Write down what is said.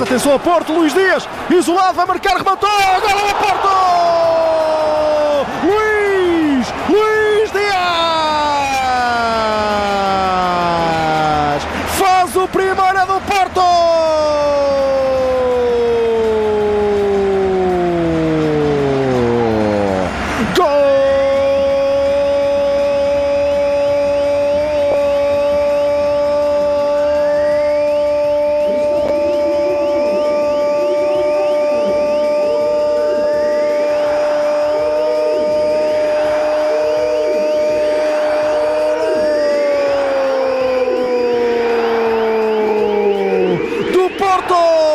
Atenção a Porto, Luís Dias, isolado, vai marcar, rematou, agora é Porto! Luís, Luís Dias! Faz o primeiro do Porto! Porto.